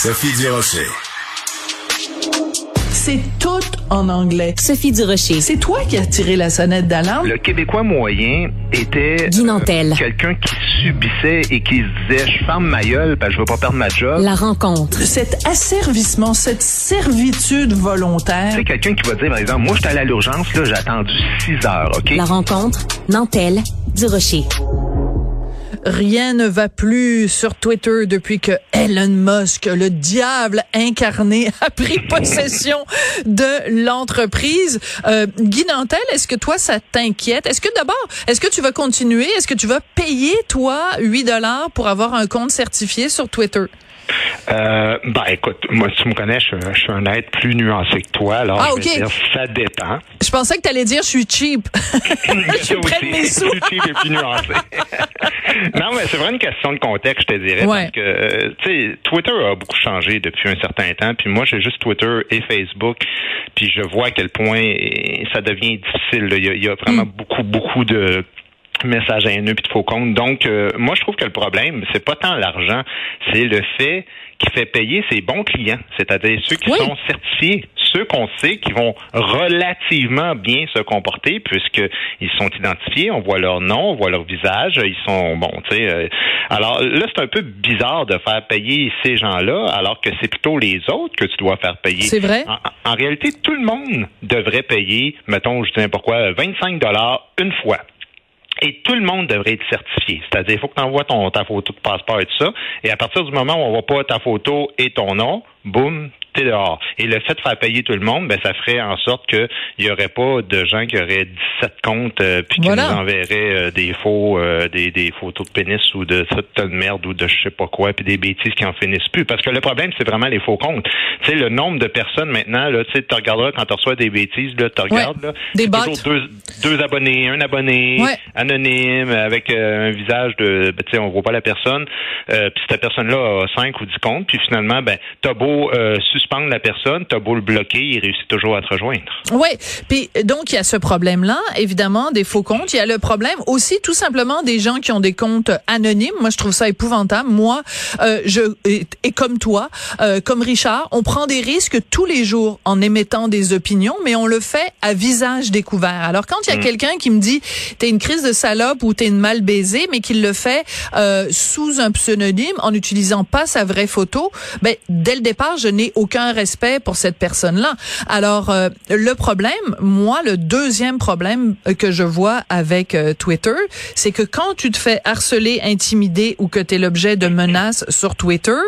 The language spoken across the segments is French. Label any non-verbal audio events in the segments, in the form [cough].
Sophie Durocher. C'est tout en anglais. Sophie Durocher. C'est toi qui as tiré la sonnette d'alarme? Le Québécois moyen était euh, quelqu'un qui subissait et qui se disait je ferme ma gueule parce que je veux pas perdre ma job. La rencontre. Cet asservissement, cette servitude volontaire. C'est quelqu'un qui va dire par exemple moi je suis allé à l'urgence là j'ai attendu 6 heures OK? La rencontre. Nantel. Durocher. Rien ne va plus sur Twitter depuis que Elon Musk, le diable incarné, [laughs] a pris possession de l'entreprise. Euh, Guy Nantel, est-ce que toi, ça t'inquiète? Est-ce que d'abord, est-ce que tu vas continuer? Est-ce que tu vas payer, toi, 8 dollars pour avoir un compte certifié sur Twitter? Euh, ben écoute, moi tu me connais, je, je suis un être plus nuancé que toi, alors Ah, je vais ok. dire ça dépend. Je pensais que tu allais dire je suis cheap. [laughs] je prends mes sous. Plus cheap et plus nuancé. [laughs] non, mais c'est vraiment une question de contexte, je te dirais, Ouais. parce que euh, tu sais, Twitter a beaucoup changé depuis un certain temps. Puis moi, j'ai juste Twitter et Facebook, puis je vois à quel point ça devient difficile. là. Il y a, il y a vraiment Hmm. beaucoup, beaucoup de messages haineux puis de faux comptes. Donc, euh, moi, je trouve que le problème, c'est pas tant l'argent, c'est le fait qui fait payer ses bons clients, c'est-à-dire ceux qui Oui. sont certifiés, ceux qu'on sait qui vont relativement bien se comporter puisqu'ils sont identifiés, on voit leur nom, on voit leur visage, ils sont bon, tu sais. euh, alors là, c'est un peu bizarre de faire payer ces gens-là, alors que c'est plutôt les autres que tu dois faire payer. C'est vrai. En, en réalité, tout le monde devrait payer, mettons, je dis n'importe quoi, 25 dollars une fois. Et tout le monde devrait être certifié. C'est-à-dire, il faut que tu envoies ton, ta photo de passeport et tout ça. Et à partir du moment où on voit pas ta photo et ton nom, boum, dehors. Et le fait de faire payer tout le monde, ben, ça ferait en sorte qu'il y aurait pas de gens qui auraient 17 comptes euh, puis qui Voilà. nous enverraient euh, des faux, euh, des, des photos de pénis ou de ça de merde ou de je sais pas quoi, puis des bêtises qui en finissent plus. Parce que le problème, c'est vraiment les faux comptes. Tu sais, le nombre de personnes maintenant, là, tu sais, tu regarderas quand tu reçois des bêtises, là, tu regardes, là, Des toujours deux, deux abonnés, un abonné, Ouais. anonyme, avec euh, un visage de, ben, tu sais, on voit pas la personne, euh, puis cette personne-là a 5 ou 10 comptes, puis finalement, ben, t'as beau euh, suspendre la personne, t'as beau le bloquer, il réussit toujours à te rejoindre. Oui, puis donc il y a ce problème-là, évidemment, des faux comptes. Il y a le problème aussi tout simplement des gens qui ont des comptes anonymes. Moi, je trouve ça épouvantable. Moi, euh, je et, et comme toi, euh, comme Richard, on prend des risques tous les jours en émettant des opinions, mais on le fait à visage découvert. Alors quand il y a quelqu'un qui me dit t'es une crise de salope ou t'es une mal baisée, mais qu'il le fait euh, sous un pseudonyme en n'utilisant pas sa vraie photo, ben dès le départ, je n'ai aucun respect pour cette personne-là. Alors euh, le problème, moi, le deuxième problème euh, que je vois avec euh, Twitter, c'est que quand tu te fais harceler, intimider ou que tu es l'objet de menaces sur Twitter,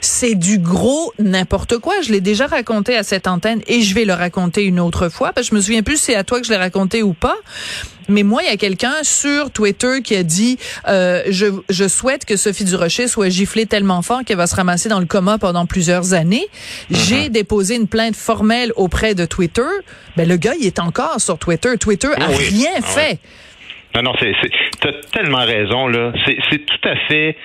c'est du gros n'importe quoi. Je l'ai déjà raconté à cette antenne et je vais le raconter une autre fois parce que je me souviens plus si c'est à toi que je l'ai raconté ou pas. Mais moi, il y a quelqu'un sur Twitter qui a dit euh, je, je souhaite que Sophie Durocher soit giflée tellement fort qu'elle va se ramasser dans le coma pendant plusieurs années. J'ai déposé une plainte formelle auprès de Twitter. Ben le gars, il est encore sur Twitter. Twitter a Oui, oui. rien Ah fait. Non, non, c'est, c'est, t'as tellement raison, là. C'est, c'est tout à fait.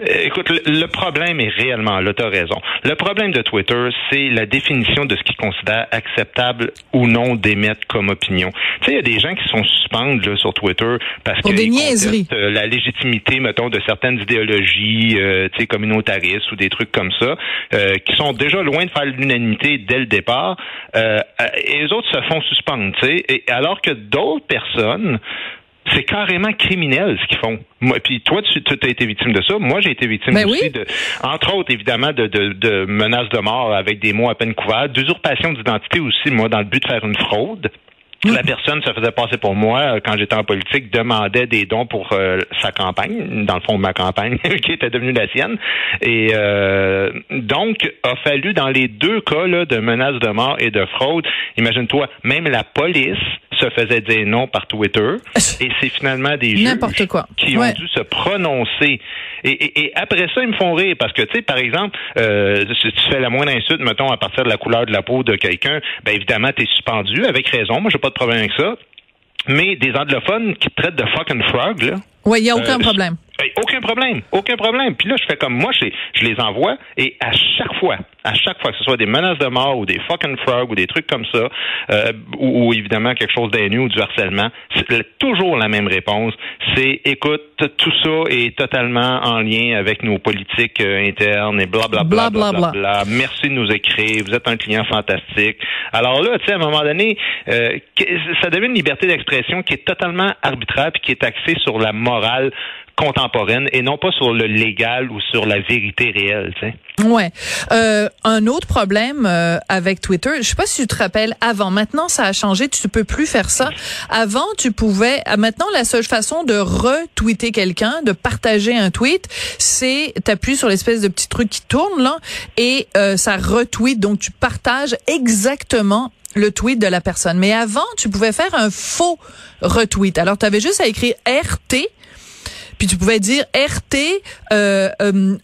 euh, écoute, le, le problème est réellement là, t'as raison. Le problème de Twitter, c'est la définition de ce qu'ils considèrent acceptable ou non d'émettre comme opinion. Tu sais, il y a des gens qui sont suspendus là, sur Twitter parce Pour que euh, la légitimité, mettons, de certaines idéologies, euh, tu sais, communautaristes ou des trucs comme ça, euh, qui sont déjà loin de faire l'unanimité dès le départ. Euh, euh, et les autres se font suspendre, tu sais. Alors que d'autres personnes c'est carrément criminel ce qu'ils font. Moi, puis toi, tu, as été victime de ça. Moi, j'ai été victime Ben aussi oui. de, entre autres, évidemment, de, de, de menaces de mort avec des mots à peine couverts, d'usurpation d'identité aussi, moi, dans le but de faire une fraude. La personne se faisait passer pour moi euh, quand j'étais en politique, demandait des dons pour euh, sa campagne, dans le fond de ma campagne, [laughs] qui était devenue la sienne. Et euh, donc, a fallu dans les deux cas là, de menaces de mort et de fraude, imagine-toi, même la police se faisait dire non par Twitter. [laughs] Et c'est finalement des juges quoi. qui ont dû se prononcer. Et, et- et après ça, ils me font rire parce que, tu sais, par exemple, euh, si tu fais la moindre insulte, mettons, à partir de la couleur de la peau de quelqu'un, ben évidemment, tu es suspendu, avec raison. Moi, j'ai pas de problème avec ça. Mais des anglophones qui te traitent de fucking frog, là, Oui, il y a aucun Euh, problème. Aucun problème, aucun problème. Puis là, je fais comme moi, je, je les envoie et à chaque fois, à chaque fois, que ce soit des menaces de mort ou des fucking frogs ou des trucs comme ça, euh, ou, évidemment quelque chose d'innu ou du harcèlement, c'est toujours la même réponse. C'est écoute, tout ça est totalement en lien avec nos politiques euh, internes et blablabla. Bla, bla, bla, bla, Merci de nous écrire. Vous êtes un client fantastique. Alors là, tu sais, à un moment donné, euh, ça devient une liberté d'expression qui est totalement arbitraire puis qui est axée sur la morale contemporaine et non pas sur le légal ou sur la vérité réelle. Tu sais. Ouais. Euh, un autre problème euh, avec Twitter, je sais pas si tu te rappelles avant. Maintenant, ça a changé. Tu peux plus faire ça. Avant, tu pouvais. Euh, maintenant, la seule façon de retweeter quelqu'un, de partager un tweet, c'est t'appuies sur l'espèce de petit truc qui tourne là et euh, ça retweet. Donc, tu partages exactement le tweet de la personne. Mais avant, tu pouvais faire un faux retweet. Alors, tu avais juste à écrire RT puis tu pouvais dire RT euh, euh,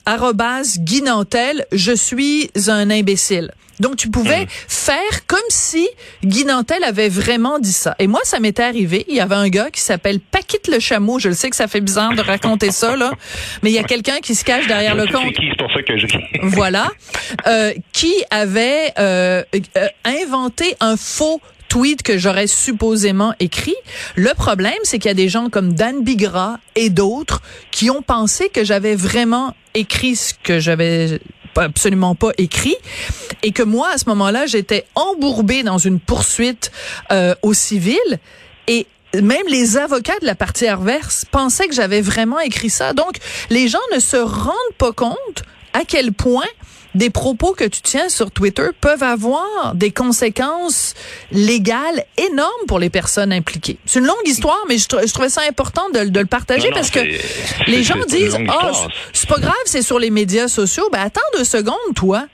Guinantel, je suis un imbécile. Donc tu pouvais hmm. faire comme si Guinantel avait vraiment dit ça. Et moi, ça m'était arrivé. Il y avait un gars qui s'appelle Paquite le chameau. Je le sais que ça fait bizarre de raconter ça là, mais il y a quelqu'un qui se cache derrière le compte. C'est pour ça que je voilà, euh, qui avait euh, euh, inventé un faux tweet que j'aurais supposément écrit. Le problème, c'est qu'il y a des gens comme Dan Bigra et d'autres qui ont pensé que j'avais vraiment écrit ce que j'avais absolument pas écrit et que moi à ce moment-là j'étais embourbée dans une poursuite euh, au civil et même les avocats de la partie adverse pensaient que j'avais vraiment écrit ça. Donc, les gens ne se rendent pas compte à quel point des propos que tu tiens sur Twitter peuvent avoir des conséquences légales énormes pour les personnes impliquées. C'est une longue histoire, mais je, trouvais ça important de, le partager parce que les gens disent, oh, c'est pas grave, c'est sur les médias sociaux. Ben attends deux secondes, toi.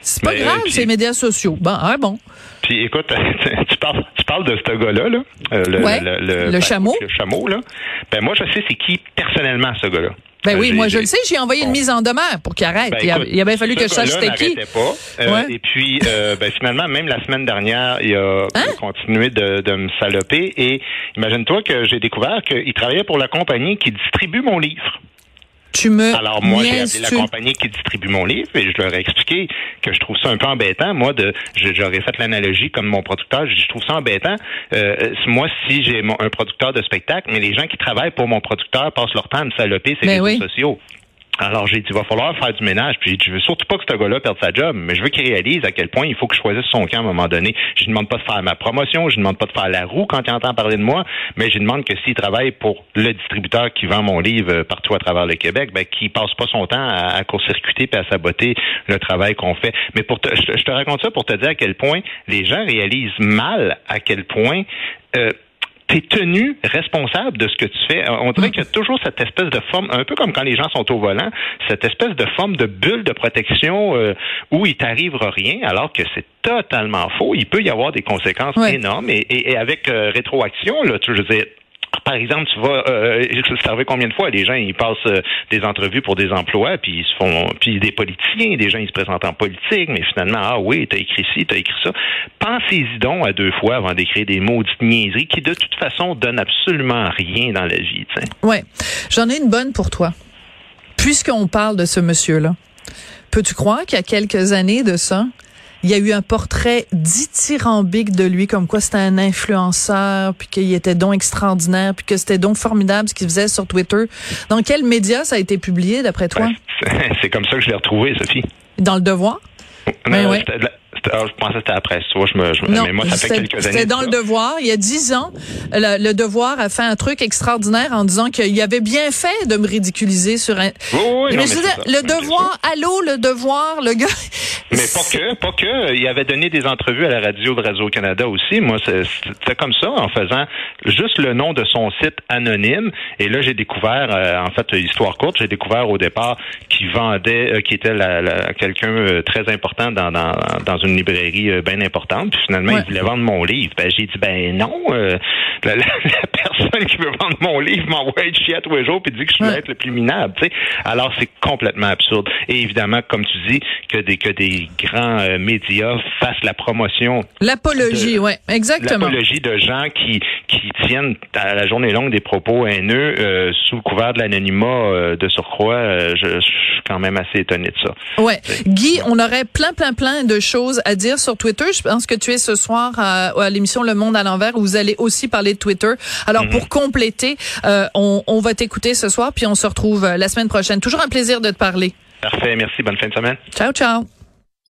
C'est pas grave, c'est les médias sociaux. Bon, ah bon. Puis écoute, [laughs] tu parles, tu parles de ce gars-là, là, euh, le, le, le, le, ben, chameau. Le chameau, là. Ben moi, je sais c'est qui personnellement ce gars-là. Ben oui, moi je le sais, j'ai envoyé une mise en demeure pour qu'il arrête. Ben, il, a bien fallu que je sache c'était qui. Pas. Euh, Et puis, euh, ben, finalement, même la semaine dernière, il a hein? continué de, de, me saloper. Et imagine-toi que j'ai découvert qu'il travaillait pour la compagnie qui distribue mon livre. Tu me Alors moi, j'ai appelé la compagnie qui distribue mon livre et je leur ai expliqué que je trouve ça un peu embêtant. Moi, de, j'aurais fait l'analogie comme mon producteur. Je trouve ça embêtant. Euh, moi, si j'ai un producteur de spectacle, mais les gens qui travaillent pour mon producteur passent leur temps à me saloper ces ben réseaux sociaux. Alors j'ai dit, il va falloir faire du ménage. Puis je veux surtout pas que ce gars-là perde sa job, mais je veux qu'il réalise à quel point il faut que je choisisse son camp à un moment donné. Je ne demande pas de faire ma promotion, je ne demande pas de faire la roue quand il entend parler de moi, mais je demande que s'il travaille pour le distributeur qui vend mon livre euh, partout à travers le Québec, ben qu'il passe pas son temps à, court-circuiter et à saboter le travail qu'on fait. Mais pour te, je, te raconte ça pour te dire à quel point les gens réalisent mal à quel point euh, tu es tenu responsable de ce que tu fais. Euh, on dirait qu'il y a toujours cette espèce de forme, un peu comme quand les gens sont au volant, cette espèce de forme de bulle de protection euh, où il t'arrivera rien, alors que c'est totalement faux. Il peut y avoir des conséquences énormes et, et, avec euh, rétroaction, là, tu, je veux dire, par exemple, tu vas, euh, savez combien de fois? Les gens ils passent euh, des entrevues pour des emplois, puis ils se font, puis des politiciens, des gens ils se présentent en politique, mais finalement ah oui, t'as écrit ci, t'as écrit ça. Pensez-y donc à deux fois avant d'écrire des maudites niaiseries qui de toute façon donnent absolument rien dans la vie. T'sais. Ouais, j'en ai une bonne pour toi. Puisqu'on parle de ce monsieur-là, peux-tu croire qu'il y a quelques années de ça, il y a eu un portrait dithyrambique de lui, comme quoi c'était un influenceur, puis qu'il était donc extraordinaire, puis que c'était donc formidable ce qu'il faisait sur Twitter. Dans quel média ça a été publié, d'après toi? [laughs] c'est comme ça que je l'ai retrouvé, Sophie. Dans le Devoir? Ben, oui. Ah, je pensais que c'était après ça. Je me, je, non, mais moi, ça fait quelques années. C'était dans le devoir. Il y a dix ans, le, devoir a fait un truc extraordinaire en disant qu'il avait bien fait de me ridiculiser sur un. Oui, oui, mais, le devoir, allô, le devoir, le gars. [laughs] Mais pas que, pas que. Il avait donné des entrevues à la radio de Radio Canada aussi. Moi, c'était comme ça, en faisant juste le nom de son site anonyme. Et là, j'ai découvert, euh, en fait, histoire courte, j'ai découvert au départ qu'il vendait, euh, qui était la, quelqu'un euh, très important dans, dans, dans une librairie euh, bien importante. Puis finalement, il voulait vendre mon livre. Ben, j'ai dit, ben non, euh, [laughs] la, personne qui veut vendre mon livre m'envoie être chier à tous les jours puis dit que je peux être le plus minable. Alors, c'est complètement absurde. Et évidemment, comme tu dis, que des, que des grands euh, médias fassent la promotion. L'apologie, oui, exactement. L'apologie de gens qui, qui tiennent à la journée longue des propos haineux euh, sous le couvert de l'anonymat euh, de surcroît. je, suis quand même assez étonné de ça. Ouais. Guy, on aurait plein, plein, plein de choses à dire sur Twitter. Je pense que tu es ce soir à, l'émission Le Monde à l'envers où vous allez aussi parler de Twitter. Alors, pour compléter, on, on va t'écouter ce soir, puis on se retrouve la semaine prochaine. Toujours un plaisir de te parler. Parfait, merci. Bonne fin de semaine. Ciao, ciao.